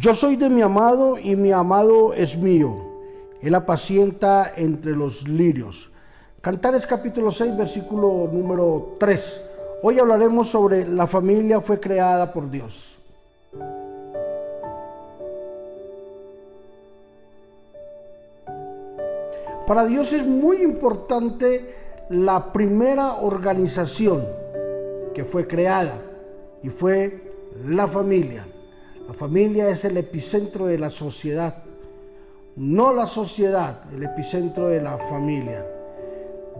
Yo soy de mi amado y mi amado es mío. Él apacienta entre los lirios. Cantares capítulo 6, versículo número 3. Hoy hablaremos sobre la familia fue creada por Dios. Para Dios es muy importante la primera organización que fue creada y fue la familia. La familia es el epicentro de la sociedad, no la sociedad, el epicentro de la familia.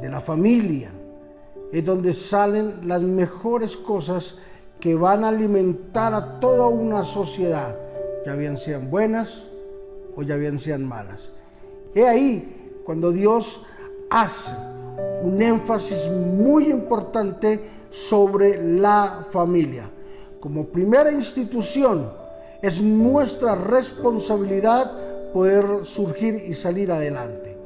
De la familia es donde salen las mejores cosas que van a alimentar a toda una sociedad, ya bien sean buenas o ya bien sean malas. He ahí cuando Dios hace un énfasis muy importante sobre la familia. Como primera institución, es nuestra responsabilidad poder surgir y salir adelante.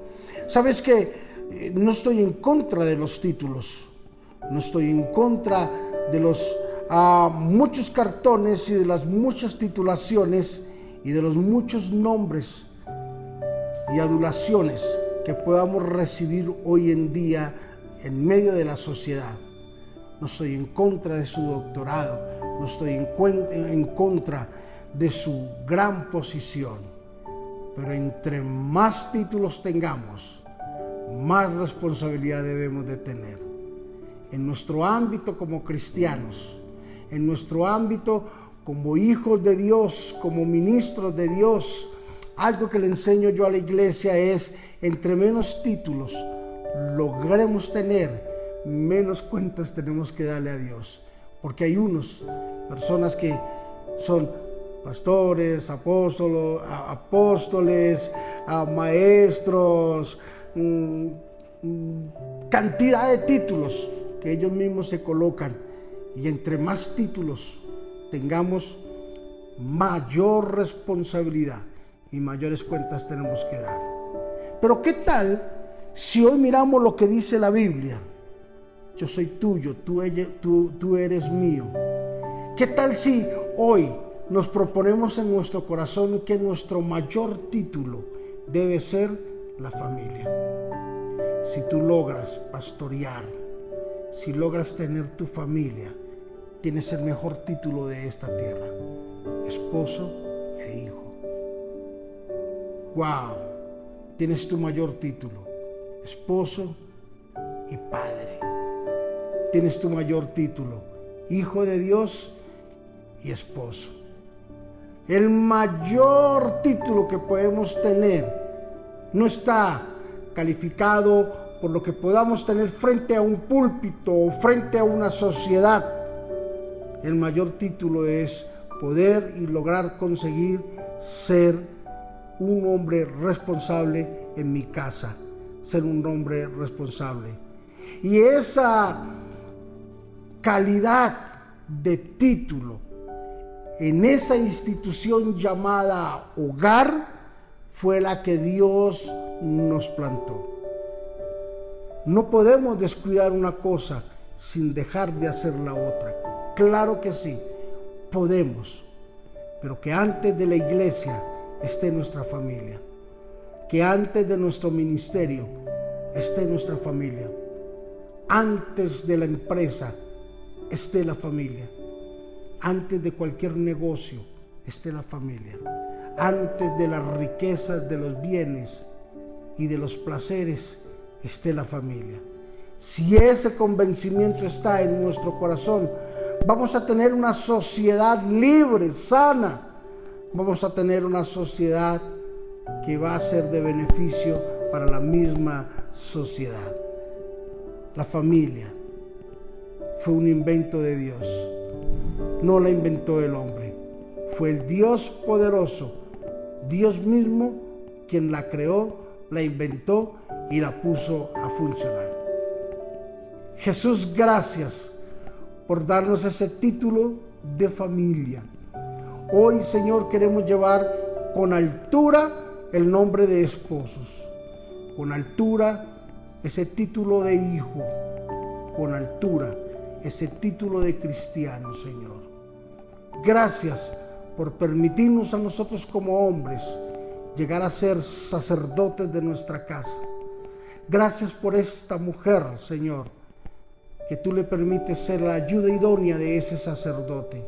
Sabes que eh, no estoy en contra de los títulos, no estoy en contra de los ah, muchos cartones y de las muchas titulaciones y de los muchos nombres y adulaciones que podamos recibir hoy en día en medio de la sociedad. No estoy en contra de su doctorado, no estoy en, en contra de su gran posición, pero entre más títulos tengamos, más responsabilidad debemos de tener. En nuestro ámbito como cristianos, en nuestro ámbito como hijos de Dios, como ministros de Dios, algo que le enseño yo a la iglesia es, entre menos títulos logremos tener, menos cuentas tenemos que darle a Dios. Porque hay unos, personas que son pastores, apóstolos, apóstoles, maestros, mm, mm, cantidad de títulos que ellos mismos se colocan. Y entre más títulos tengamos, mayor responsabilidad y mayores cuentas tenemos que dar. Pero ¿qué tal si hoy miramos lo que dice la Biblia? Yo soy tuyo, tú, tú, tú eres mío. ¿Qué tal si hoy nos proponemos en nuestro corazón que nuestro mayor título debe ser la familia? Si tú logras pastorear, si logras tener tu familia, tienes el mejor título de esta tierra, esposo e hijo. ¡Wow! Tienes tu mayor título, esposo y padre. Tienes tu mayor título, hijo de Dios y esposo. El mayor título que podemos tener no está calificado por lo que podamos tener frente a un púlpito o frente a una sociedad. El mayor título es poder y lograr conseguir ser un hombre responsable en mi casa, ser un hombre responsable. Y esa calidad de título en esa institución llamada hogar fue la que Dios nos plantó. No podemos descuidar una cosa sin dejar de hacer la otra. Claro que sí, podemos, pero que antes de la iglesia esté nuestra familia. Que antes de nuestro ministerio esté nuestra familia. Antes de la empresa esté la familia. Antes de cualquier negocio esté la familia. Antes de las riquezas, de los bienes y de los placeres esté la familia. Si ese convencimiento está en nuestro corazón, vamos a tener una sociedad libre, sana, vamos a tener una sociedad que va a ser de beneficio para la misma sociedad. La familia fue un invento de Dios, no la inventó el hombre, fue el Dios poderoso, Dios mismo quien la creó, la inventó y la puso a funcionar. Jesús, gracias por darnos ese título de familia Hoy, Señor, queremos llevar con altura el nombre de esposos, con altura ese título de hijo, con altura ese título de cristiano, Señor. Gracias por permitirnos a nosotros como hombres llegar a ser sacerdotes de nuestra casa. Gracias por esta mujer, Señor, que tú le permites ser la ayuda idónea de ese sacerdote.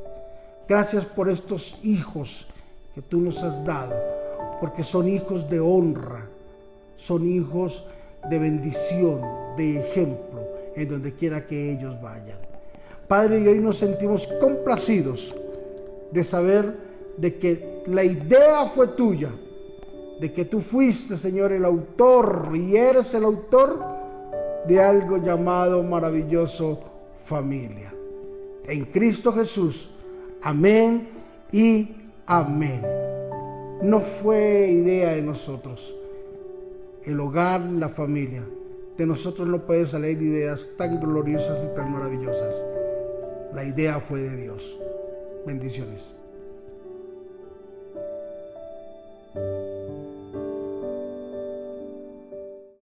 Gracias por estos hijos que tú nos has dado, porque son hijos de honra, son hijos de bendición, de ejemplo, en donde quiera que ellos vayan. Padre, y hoy nos sentimos complacidos de saber de que la idea fue tuya, de que tú fuiste, Señor, el autor y eres el autor de algo llamado maravilloso familia. En Cristo Jesús. Amén y amén. No fue idea de nosotros. El hogar, la familia. De nosotros no pueden salir ideas tan gloriosas y tan maravillosas. La idea fue de Dios. Bendiciones.